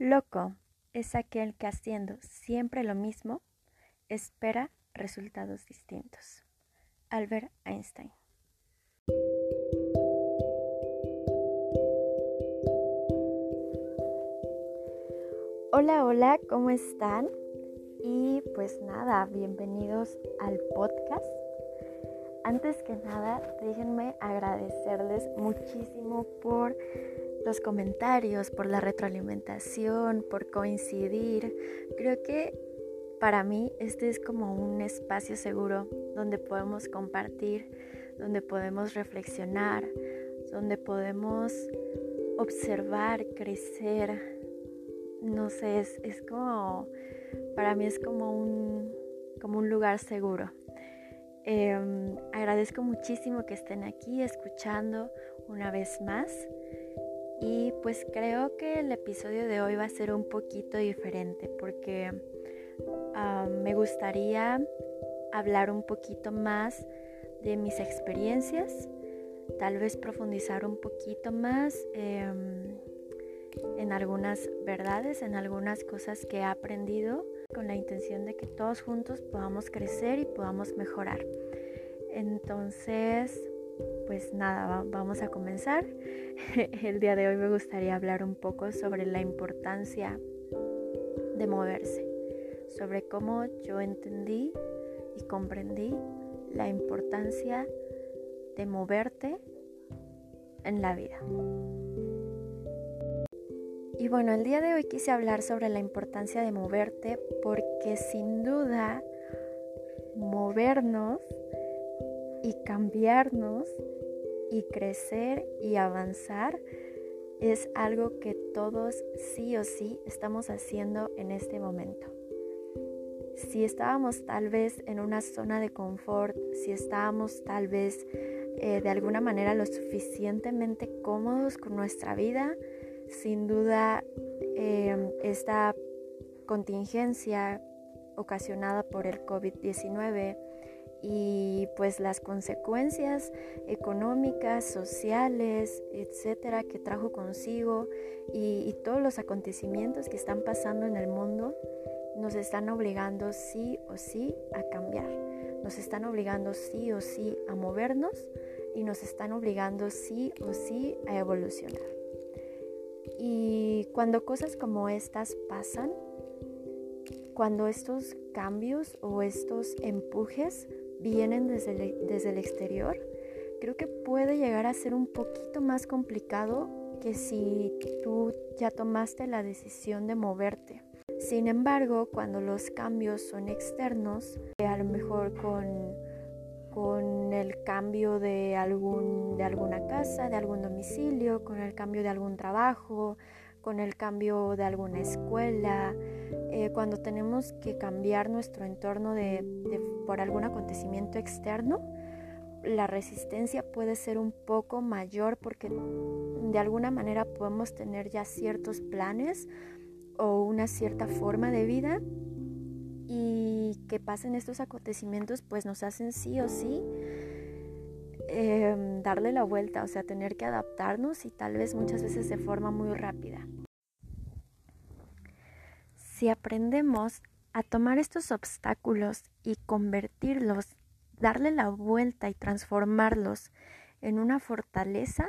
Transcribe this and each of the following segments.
Loco es aquel que haciendo siempre lo mismo espera resultados distintos. Albert Einstein. Hola, hola, ¿cómo están? Y pues nada, bienvenidos al podcast. Antes que nada, déjenme agradecerles muchísimo por los comentarios, por la retroalimentación, por coincidir. Creo que para mí este es como un espacio seguro donde podemos compartir, donde podemos reflexionar, donde podemos observar, crecer. No sé, es, es como, para mí es como un, como un lugar seguro. Em, agradezco muchísimo que estén aquí escuchando una vez más. Y pues creo que el episodio de hoy va a ser un poquito diferente porque me gustaría hablar un poquito más de mis experiencias, tal vez profundizar un poquito más em, en algunas verdades, en algunas cosas que he aprendido con la intención de que todos juntos podamos crecer y podamos mejorar. Entonces, pues nada, vamos a comenzar. El día de hoy me gustaría hablar un poco sobre la importancia de moverse, sobre cómo yo entendí y comprendí la importancia de moverte en la vida. Y bueno, el día de hoy quise hablar sobre la importancia de moverte porque sin duda movernos y cambiarnos y crecer y avanzar es algo que todos sí o sí estamos haciendo en este momento. Si estábamos tal vez en una zona de confort, si estábamos tal vez eh, de alguna manera lo suficientemente cómodos con nuestra vida, sin duda em, esta contingencia ocasionada por el COVID-19 y pues las consecuencias económicas, sociales, etcétera, que trajo consigo y, y, todos los acontecimientos que están pasando en el mundo nos están obligando sí o sí a cambiar, nos están obligando sí o sí a movernos y nos están obligando sí o sí a evolucionar. Y cuando cosas como estas pasan, cuando estos cambios o estos empujes vienen desde el, desde el exterior, creo que puede llegar a ser un poquito más complicado que si tú ya tomaste la decisión de moverte. Sin embargo, cuando los cambios son externos, a lo mejor con, con el cambio de, algún, de alguna casa, de algún domicilio, con el cambio de algún trabajo, con el cambio de alguna escuela, eh, cuando tenemos que cambiar nuestro entorno de, por algún acontecimiento externo, la resistencia puede ser un poco mayor porque de alguna manera podemos tener ya ciertos planes o una cierta forma de vida y que pasen estos acontecimientos pues nos hacen sí o sí em, darle la vuelta, o sea, tener que adaptarnos y tal vez muchas veces de forma muy rápida. Si aprendemos a tomar estos obstáculos y convertirlos, darle la vuelta y transformarlos en una fortaleza,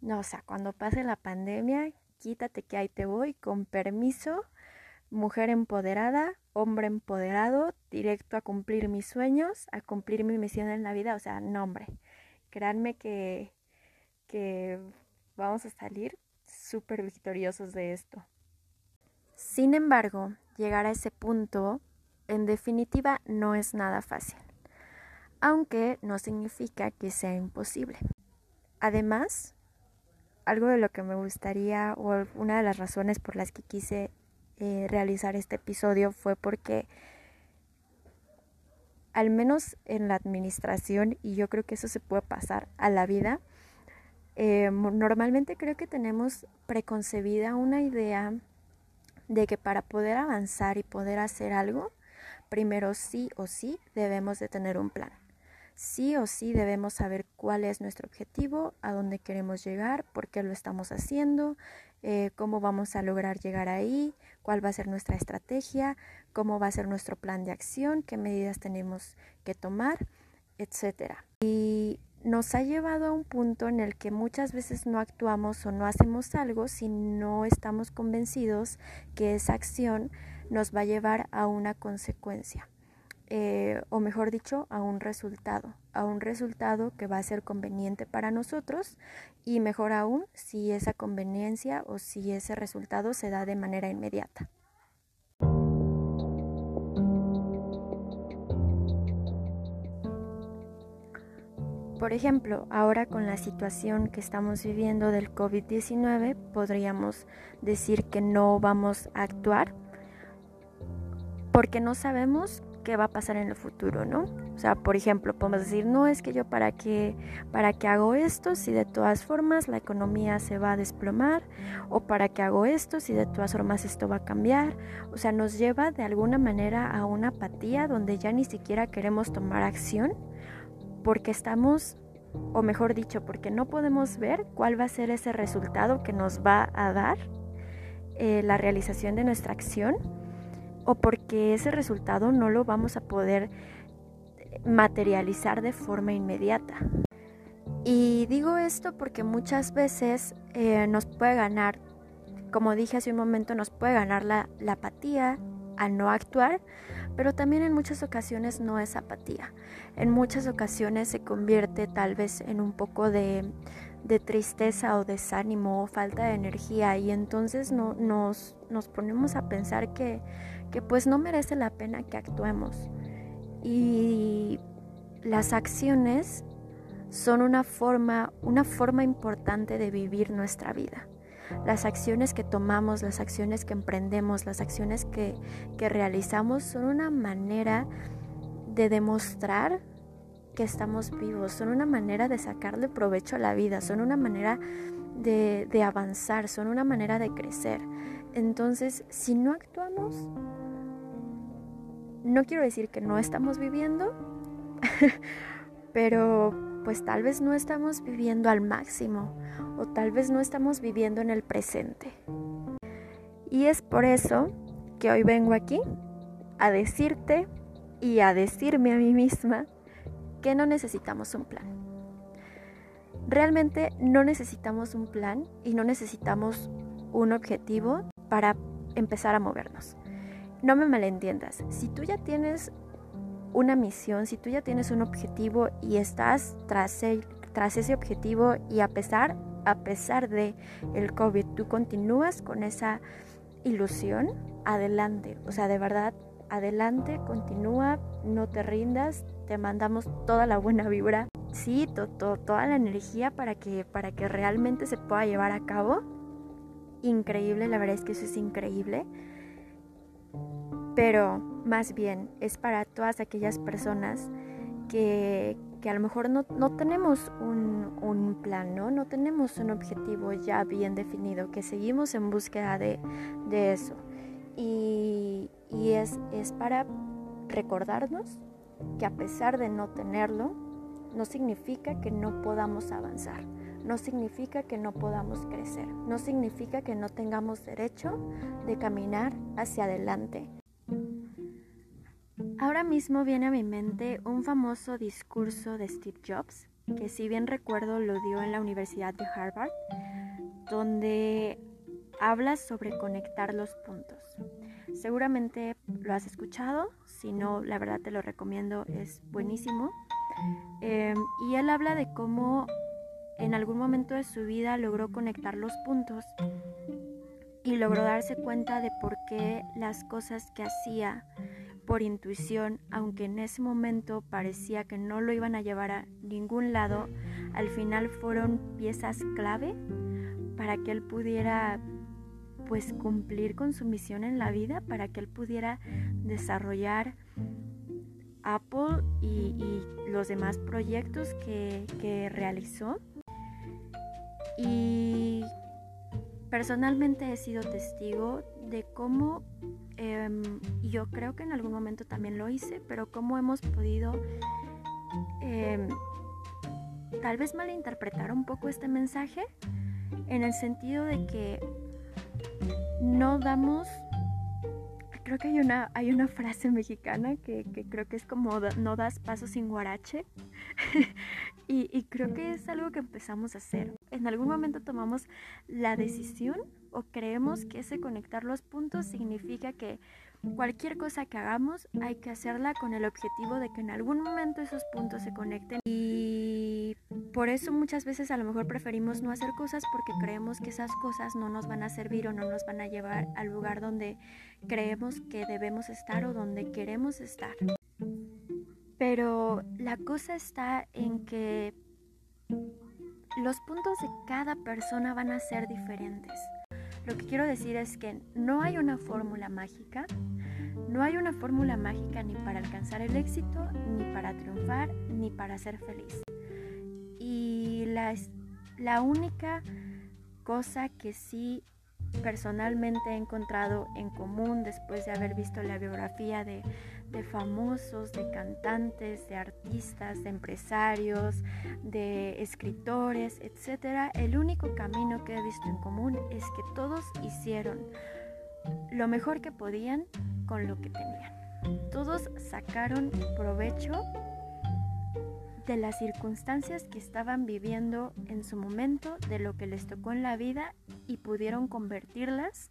no, o sea, cuando pase la pandemia, quítate que ahí te voy, con permiso, mujer empoderada, hombre empoderado, directo a cumplir mis sueños, a cumplir mi misión en la vida, o sea, no hombre, créanme que, que vamos a salir súper victoriosos de esto. Sin embargo, llegar a ese punto, en definitiva, no es nada fácil, aunque no significa que sea imposible. Además, algo de lo que me gustaría, o una de las razones por las que quise eh, realizar este episodio fue porque al menos en la administración, y yo creo que eso se puede pasar a la vida, eh, normalmente creo que tenemos preconcebida una idea de que para poder avanzar y poder hacer algo, primero sí o sí debemos de tener un plan. sí o sí debemos saber cuál es nuestro objetivo, a dónde queremos llegar, por qué lo estamos haciendo, eh, cómo vamos a lograr llegar ahí, cuál va a ser nuestra estrategia, cómo va a ser nuestro plan de acción, qué medidas tenemos que tomar, etc. Y nos ha llevado a un punto en el que muchas veces no actuamos o no hacemos algo si no estamos convencidos que esa acción nos va a llevar a una consecuencia. Eh, o mejor dicho, a un resultado, a un resultado que va a ser conveniente para nosotros y mejor aún si esa conveniencia o si ese resultado se da de manera inmediata. Por ejemplo, ahora con la situación que estamos viviendo del COVID-19, podríamos decir que no vamos a actuar porque no sabemos qué va a pasar en el futuro, ¿no? O sea, por ejemplo, podemos decir, no es que yo para qué, para qué hago esto si de todas formas la economía se va a desplomar, o para qué hago esto si de todas formas esto va a cambiar. O sea, nos lleva de alguna manera a una apatía donde ya ni siquiera queremos tomar acción porque estamos, o mejor dicho, porque no podemos ver cuál va a ser ese resultado que nos va a dar eh, la realización de nuestra acción o porque ese resultado no lo vamos a poder materializar de forma inmediata. Y digo esto porque muchas veces eh, nos puede ganar, como dije hace un momento, nos puede ganar la, apatía al no actuar, pero también en muchas ocasiones no es apatía. En muchas ocasiones se convierte tal vez en un poco de, tristeza o desánimo o falta de energía y entonces no, nos, nos ponemos a pensar que que pues no merece la pena que actuemos. Y las acciones son una forma, una forma importante de vivir nuestra vida. Las acciones que tomamos, las acciones que emprendemos, las acciones que, que realizamos son una manera de demostrar que estamos vivos, son una manera de sacarle provecho a la vida, son una manera de, de avanzar, son una manera de crecer. Entonces, si no actuamos, no quiero decir que no estamos viviendo, pero pues tal vez no estamos viviendo al máximo o tal vez no estamos viviendo en el presente. Y es por eso que hoy vengo aquí a decirte y a decirme a mí misma que no necesitamos un plan. Realmente no necesitamos un plan y no necesitamos un objetivo para empezar a movernos. No me malentiendas, si tú ya tienes una misión, si tú ya tienes un objetivo y estás tras, tras ese objetivo y a pesar, a pesar de el COVID, tú continúas con esa ilusión, adelante, o sea, de verdad, adelante, continúa, no te rindas, te mandamos toda la buena vibra, sí, toda la energía para que, para que realmente se pueda llevar a cabo. Increíble, la verdad es que eso es increíble, pero más bien es para todas aquellas personas que, a lo mejor no, tenemos un, plan, ¿no? no tenemos un objetivo ya bien definido, que seguimos en búsqueda de, eso. Y, y es, es para recordarnos que a pesar de no tenerlo, no significa que no podamos avanzar no significa que no podamos crecer, no significa que no tengamos derecho de caminar hacia adelante. Ahora mismo viene a mi mente un famoso discurso de Steve Jobs, que si bien recuerdo lo dio en la Universidad de Harvard, donde habla sobre conectar los puntos. Seguramente lo has escuchado, si no, la verdad te lo recomiendo, es buenísimo. Em, y él habla de cómo en algún momento de su vida logró conectar los puntos y logró darse cuenta de por qué las cosas que hacía por intuición, aunque en ese momento parecía que no lo iban a llevar a ningún lado, al final fueron piezas clave para que él pudiera pues cumplir con su misión en la vida, para que él pudiera desarrollar Apple y, los demás proyectos que, que realizó. Y personalmente he sido testigo de cómo, em, yo creo que en algún momento también lo hice, pero cómo hemos podido em, tal vez malinterpretar un poco este mensaje en el sentido de que no damos creo que hay una, hay una frase mexicana que, creo que es como no das paso sin guarache. y, creo que es algo que empezamos a hacer. En algún momento tomamos la decisión o creemos que ese conectar los puntos significa que cualquier cosa que hagamos hay que hacerla con el objetivo de que en algún momento esos puntos se conecten. Y por eso muchas veces a lo mejor preferimos no hacer cosas porque creemos que esas cosas no nos van a servir o no nos van a llevar al lugar donde creemos que debemos estar o donde queremos estar. Pero la cosa está en que los puntos de cada persona van a ser diferentes. Lo que quiero decir es que no hay una fórmula mágica, no hay una fórmula mágica ni para alcanzar el éxito, ni para triunfar, ni para ser feliz. Y la, la única cosa que sí personalmente he encontrado en común después de haber visto la biografía de, famosos, de cantantes, de artistas, de empresarios, de escritores, etc. El único camino que he visto en común es que todos hicieron lo mejor que podían con lo que tenían. Todos sacaron provecho de las circunstancias que estaban viviendo en su momento, de lo que les tocó en la vida y pudieron convertirlas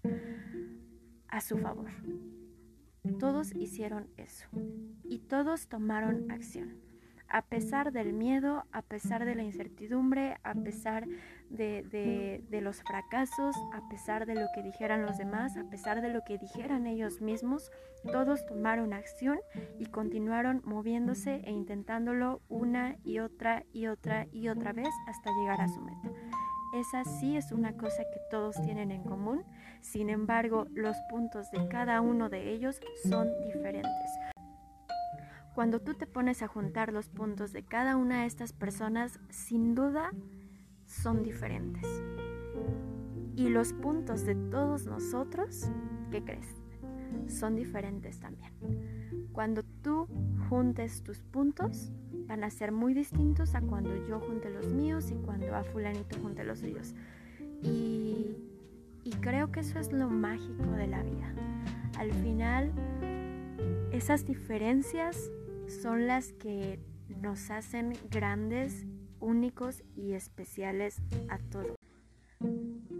a su favor. Todos hicieron eso y todos tomaron acción a pesar del miedo, a pesar de la incertidumbre, a pesar de, los fracasos, a pesar de lo que dijeran los demás, a pesar de lo que dijeran ellos mismos, todos tomaron acción y continuaron moviéndose e intentándolo una y otra y otra y otra vez hasta llegar a su meta. Esa sí es una cosa que todos tienen en común, sin embargo los puntos de cada uno de ellos son diferentes. Cuando tú te pones a juntar los puntos de cada una de estas personas, sin duda son diferentes. Y los puntos de todos nosotros, ¿qué crees? Son diferentes también. Cuando tú juntes tus puntos, van a ser muy distintos a cuando yo junte los míos y cuando a fulanito junte los suyos. Y, y creo que eso es lo mágico de la vida. Al final, esas diferencias son las que nos hacen grandes, únicos y especiales a todos.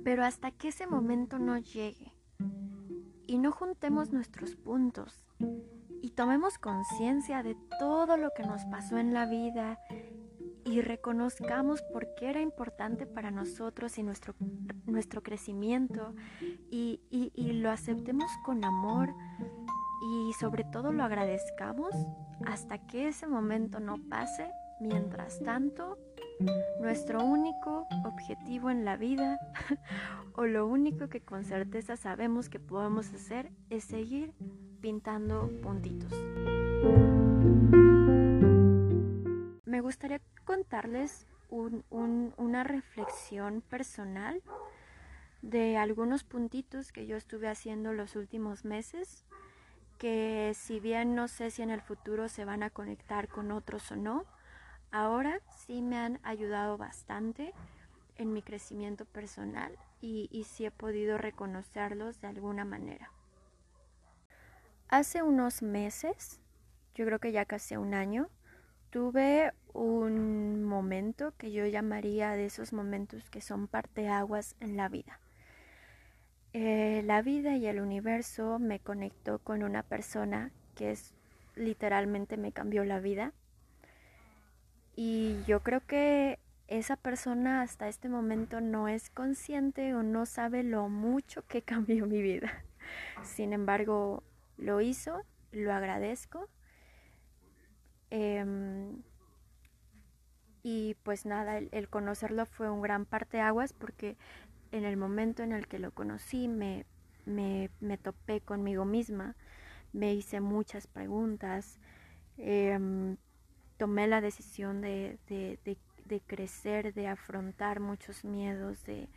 Pero hasta que ese momento no llegue y no juntemos nuestros puntos y tomemos conciencia de todo lo que nos pasó en la vida y reconozcamos por qué era importante para nosotros y nuestro, nuestro crecimiento y, y lo aceptemos con amor y sobre todo lo agradezcamos, hasta que ese momento no pase. Mientras tanto, nuestro único objetivo en la vida o lo único que con certeza sabemos que podemos hacer es seguir pintando puntitos. Me gustaría contarles una reflexión personal de algunos puntitos que yo estuve haciendo los últimos meses que si bien no sé si en el futuro se van a conectar con otros o no, ahora sí me han ayudado bastante en mi crecimiento personal y, y sí he podido reconocerlos de alguna manera. Hace unos meses, yo creo que ya casi un año, tuve un momento que yo llamaría de esos momentos que son parteaguas en la vida. Eh, la vida y el universo me conectó con una persona que es literalmente me cambió la vida. Y yo creo que esa persona hasta este momento no es consciente o no sabe lo mucho que cambió mi vida. Sin embargo, lo hizo, lo agradezco. Em, y pues nada, el, conocerlo fue un gran parteaguas porque en el momento en el que lo conocí me, me, topé conmigo misma, me hice muchas preguntas, em, tomé la decisión de, crecer, de afrontar muchos miedos, de,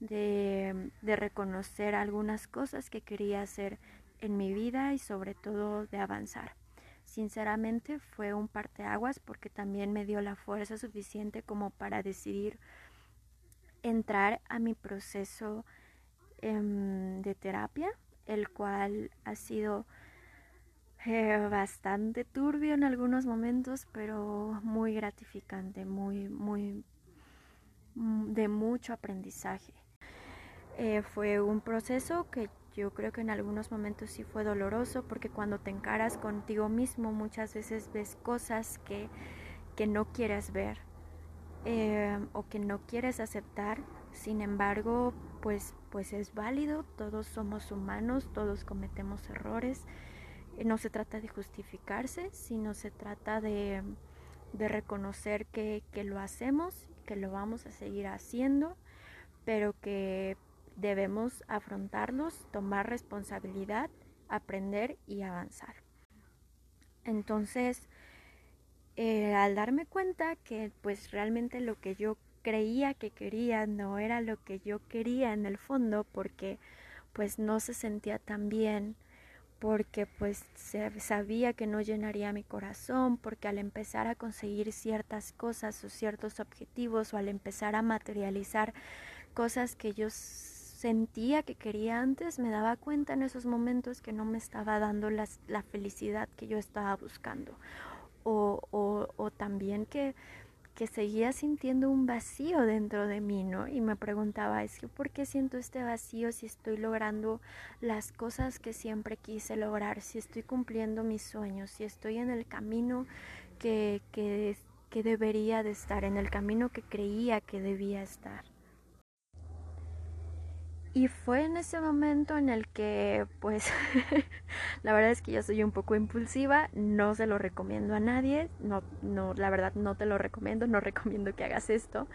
de, reconocer algunas cosas que quería hacer en mi vida y sobre todo de avanzar. sinceramente fue un parteaguas porque también me dio la fuerza suficiente como para decidir entrar a mi proceso em, de terapia, el cual ha sido eh, bastante turbio en algunos momentos, pero muy gratificante, muy, muy, de mucho aprendizaje. Eh, fue un proceso que yo creo que en algunos momentos sí fue doloroso porque cuando te encaras contigo mismo muchas veces ves cosas que, que no quieres ver eh, o que no quieres aceptar. Sin embargo, pues, pues es válido, todos somos humanos, todos cometemos errores. Eh, no se trata de justificarse, sino se trata de, de reconocer que, que lo hacemos, que lo vamos a seguir haciendo, pero que debemos afrontarlos, tomar responsabilidad, aprender y avanzar. Entonces, eh, al darme cuenta que pues realmente lo que yo creía que quería no era lo que yo quería en el fondo porque pues no se sentía tan bien porque pues sabía que no llenaría mi corazón, porque al empezar a conseguir ciertas cosas o ciertos objetivos o al empezar a materializar cosas que yo sentía que quería antes, me daba cuenta en esos momentos que no me estaba dando las, la felicidad que yo estaba buscando. O, o, o también que, que, seguía sintiendo un vacío dentro de mí, ¿no? Y me preguntaba, es que ¿por qué siento este vacío si estoy logrando las cosas que siempre quise lograr, si estoy cumpliendo mis sueños, si estoy en el camino que, que, que debería de estar, en el camino que creía que debía estar? Y fue en ese momento en el que, pues, la verdad es que yo soy un poco impulsiva, no se lo recomiendo a nadie, no, no, la verdad no te lo recomiendo, no recomiendo que hagas esto,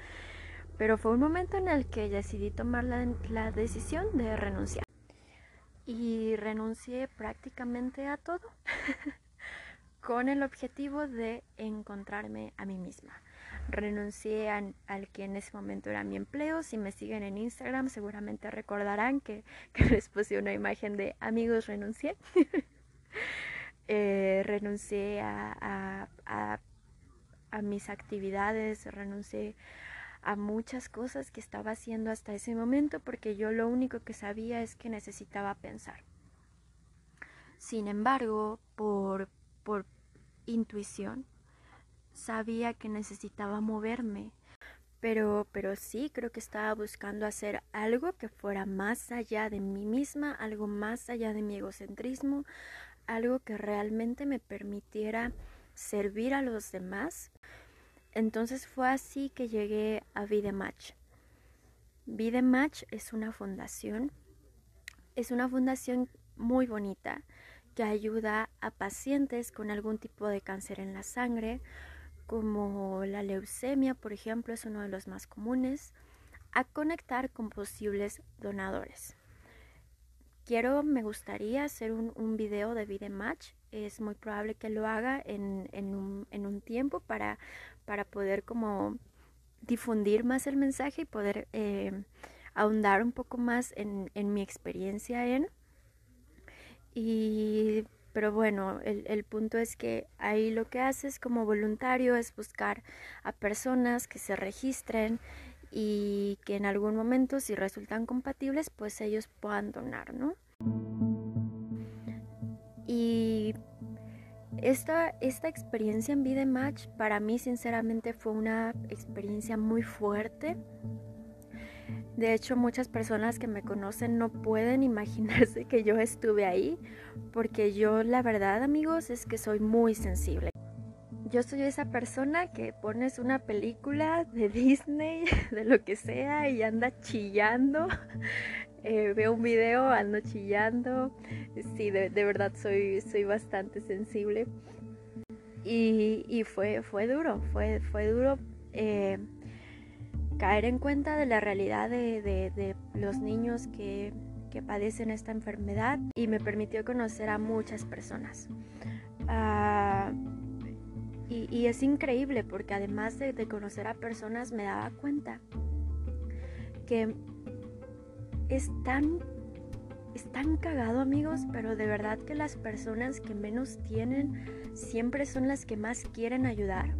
pero fue un momento en el que decidí tomar la, la decisión de renunciar. Y renuncié prácticamente a todo, con el objetivo de encontrarme a mí misma renuncié al que en ese momento era mi empleo. Si me siguen en Instagram seguramente recordarán que, les puse una imagen de amigos renuncié. Eh, renuncié a, a, mis actividades, renuncié a muchas cosas que estaba haciendo hasta ese momento porque yo lo único que sabía es que necesitaba pensar. Sin embargo, por, por intuición, sabía que necesitaba moverme. Pero, pero sí, creo que estaba buscando hacer algo que fuera más allá de mí misma, algo más allá de mi egocentrismo, algo que realmente me permitiera servir a los demás. Entonces fue así que llegué a Vidematch. Vidematch es una fundación, es una fundación muy bonita que ayuda a pacientes con algún tipo de cáncer en la sangre como la leucemia, por ejemplo, es uno de los más comunes, a conectar con posibles donadores. Quiero, me gustaría hacer un, un video de Vidematch. Es muy probable que lo haga en, un, tiempo para, para poder como difundir más el mensaje y poder eh, ahondar un poco más en, en mi experiencia en. Y pero bueno, el, punto es que ahí lo que haces como voluntario es buscar a personas que se registren y que en algún momento, si resultan compatibles, pues ellos puedan donar, ¿no? Y esta, esta experiencia en Vida Match para mí sinceramente fue una experiencia muy fuerte de hecho, muchas personas que me conocen no pueden imaginarse que yo estuve ahí, porque yo la verdad, amigos, es que soy muy sensible. Yo soy esa persona que pones una película de Disney, de lo que sea, y anda chillando. Eh, veo un video, ando chillando. Sí, de, verdad soy, soy bastante sensible. Y, fue, fue duro, fue, fue duro. Eh, caer en cuenta de la realidad de, los niños que, padecen esta enfermedad y me permitió conocer a muchas personas. Ah, y, es increíble porque además de, conocer a personas me daba cuenta que es tan es tan cagado amigos, pero de verdad que las personas que menos tienen siempre son las que más quieren ayudar.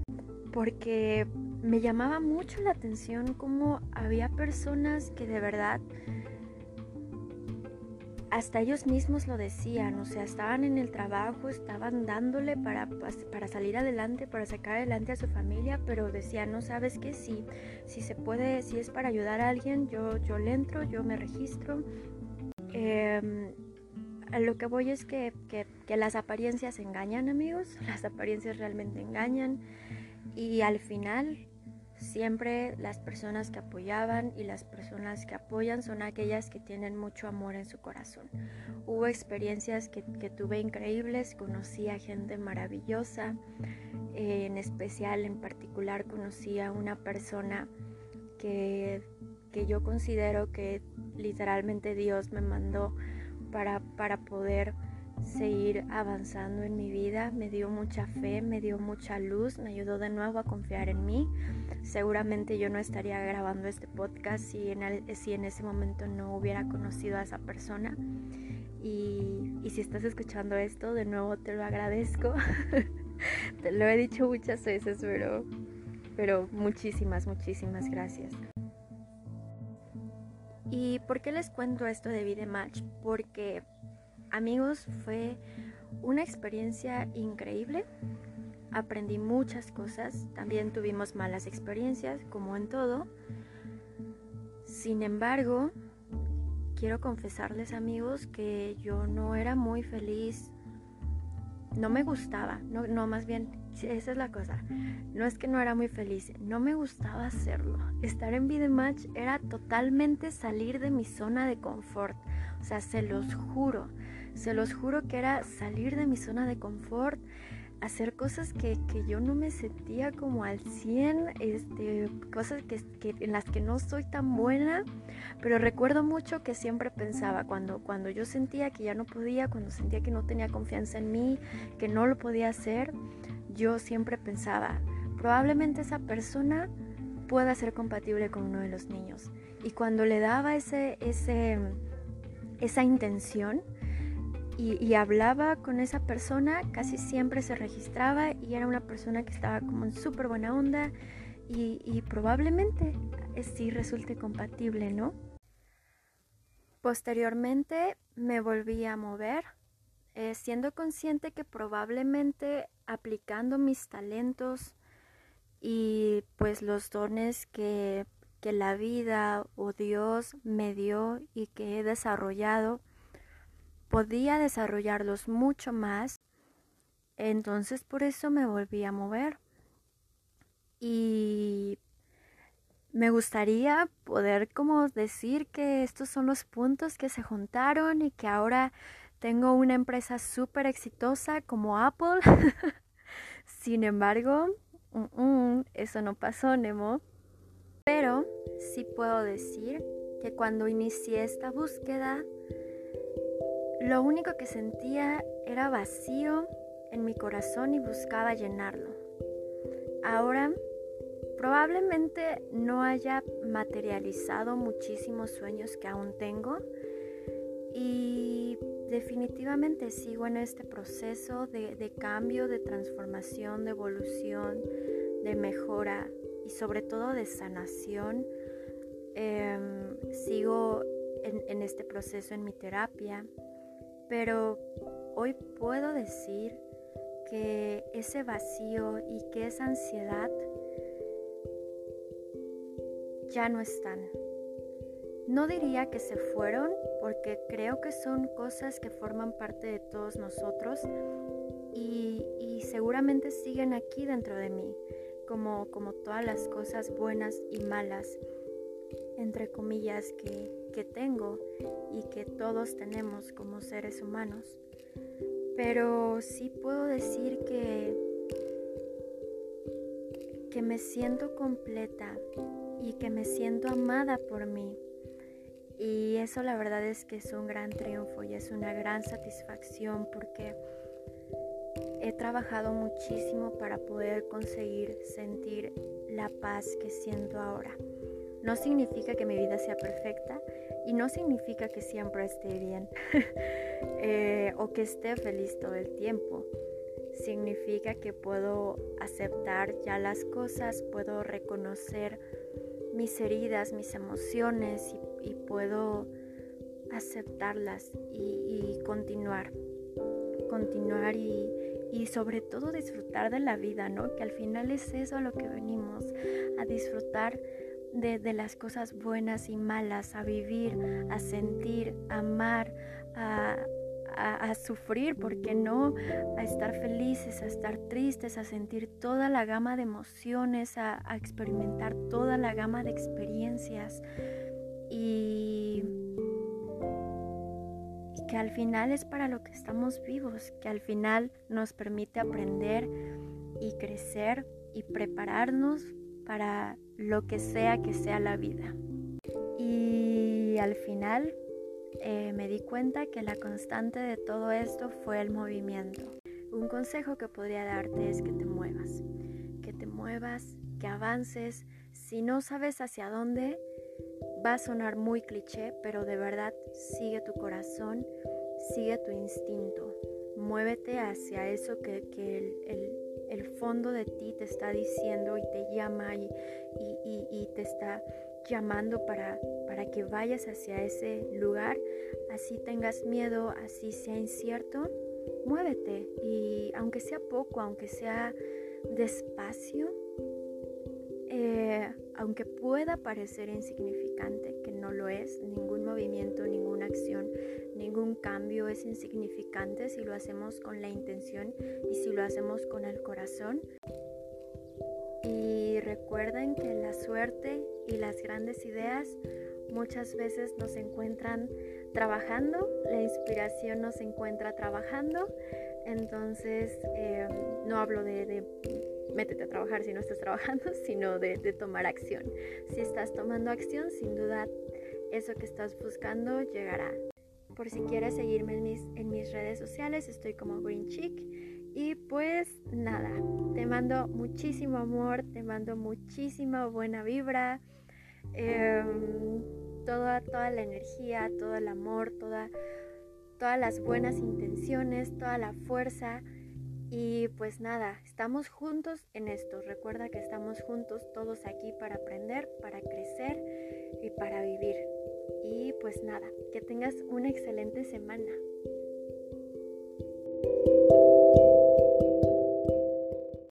Porque me llamaba mucho la atención cómo había personas que de verdad hasta ellos mismos lo decían, o sea, estaban en el trabajo, estaban dándole para, para salir adelante, para sacar adelante a su familia, pero decían, no sabes qué, si, si se puede, si es para ayudar a alguien, yo, yo le entro, yo me registro, a lo que voy es que, que, las apariencias engañan, amigos. Las apariencias realmente engañan. Y al final, siempre las personas que apoyaban y las personas que apoyan son aquellas que tienen mucho amor en su corazón. Hubo experiencias que, que tuve increíbles, conocí a gente maravillosa. Eh, en especial, en particular, conocí a una persona que, que yo considero que literalmente Dios me mandó para, para poder seguir avanzando en mi vida. Me dio mucha fe, me dio mucha luz, me ayudó de nuevo a confiar en mí. Seguramente yo no estaría grabando este podcast si en, si en ese momento no hubiera conocido a esa persona. Y, y si estás escuchando esto, de nuevo te lo agradezco. te lo he dicho muchas veces, pero, pero muchísimas, muchísimas gracias. ¿Y por qué les cuento esto de Vida Match? Porque, amigos, fue una experiencia increíble. Aprendí muchas cosas, también tuvimos malas experiencias, como en todo. Sin embargo, quiero confesarles, amigos, que yo no era muy feliz. No me gustaba, no, no más bien esa es la cosa. No es que no era muy feliz, no me gustaba hacerlo. Estar en Vidematch era totalmente salir de mi zona de confort. O sea, se los juro, se los juro que era salir de mi zona de confort, hacer cosas que, yo no me sentía como al 100, este, cosas que, en las que no soy tan buena, pero recuerdo mucho que siempre pensaba, cuando, cuando yo sentía que ya no podía, cuando sentía que no tenía confianza en mí, que no lo podía hacer, yo siempre pensaba, probablemente esa persona pueda ser compatible con uno de los niños. Y cuando le daba ese, ese, esa intención y, hablaba con esa persona, casi siempre se registraba y era una persona que estaba como en súper buena onda y, probablemente sí resulte compatible, ¿no? Posteriormente me volví a mover eh, siendo consciente que probablemente aplicando mis talentos y pues los dones que, que la vida o Dios me dio y que he desarrollado, podía desarrollarlos mucho más. Entonces por eso me volví a mover. Y me gustaría poder como decir que estos son los puntos que se juntaron y que ahora tengo una empresa súper exitosa como Apple. Sin embargo, eso no pasó, Nemo. Pero sí puedo decir que cuando inicié esta búsqueda, lo único que sentía era vacío en mi corazón y buscaba llenarlo. Ahora, probablemente no haya materializado muchísimos sueños que aún tengo y definitivamente sigo en este proceso de, cambio, de transformación, de evolución, de mejora y sobre todo de sanación. Em, sigo en, en este proceso en mi terapia, pero hoy puedo decir que ese vacío y que esa ansiedad ya no están. No diría que se fueron porque creo que son cosas que forman parte de todos nosotros y, seguramente siguen aquí dentro de mí, como, como todas las cosas buenas y malas, entre comillas, que, que tengo y que todos tenemos como seres humanos. Pero sí puedo decir que, que me siento completa y que me siento amada por mí y eso la verdad es que es un gran triunfo y es una gran satisfacción porque he trabajado muchísimo para poder conseguir sentir la paz que siento ahora. No significa que mi vida sea perfecta, Y no significa que siempre esté bien eh, o que esté feliz todo el tiempo. Significa que puedo aceptar ya las cosas, puedo reconocer mis heridas, mis emociones y, puedo aceptarlas y, continuar. Continuar y, y sobre todo disfrutar de la vida, ¿no? Que al final es eso a lo que venimos, a disfrutar de, las cosas buenas y malas, a vivir, a sentir, a amar, a, sufrir, ¿por no? A estar felices, a estar tristes, a sentir toda la gama de emociones, a, experimentar toda la gama de experiencias. Y que al final es para lo que estamos vivos, que al final nos permite aprender y crecer y prepararnos para lo que sea que sea la vida. Y al final eh, me di cuenta que la constante de todo esto fue el movimiento. Un consejo que podría darte es que te muevas, que te muevas, que avances. Si no sabes hacia dónde, va a sonar muy cliché, pero de verdad sigue tu corazón, sigue tu instinto. Muévete hacia eso que, el el fondo de ti te está diciendo y te llama y, y, te está llamando para, para que vayas hacia ese lugar, así tengas miedo, así sea incierto, muévete. Y aunque sea poco, aunque sea despacio, eh, aunque pueda parecer insignificante, que no lo es, ningún movimiento, ninguna acción, ningún cambio es insignificante si lo hacemos con la intención y si lo hacemos con el corazón. Y recuerden que la suerte y las grandes ideas muchas veces nos encuentran trabajando, la inspiración nos encuentra trabajando, entonces eh, no hablo de métete a trabajar si no estás trabajando, sino de, tomar acción. Si estás tomando acción, sin duda eso que estás buscando llegará. Por si quieres seguirme en mis, en mis redes sociales, estoy como Green Chick. Y pues nada, te mando muchísimo amor, te mando muchísima buena vibra, em, toda, toda la energía, todo el amor, toda, todas las buenas intenciones, toda la fuerza y pues nada, estamos juntos en esto. Recuerda que estamos juntos todos aquí para aprender, para crecer y para vivir. Y pues nada, que tengas una excelente semana.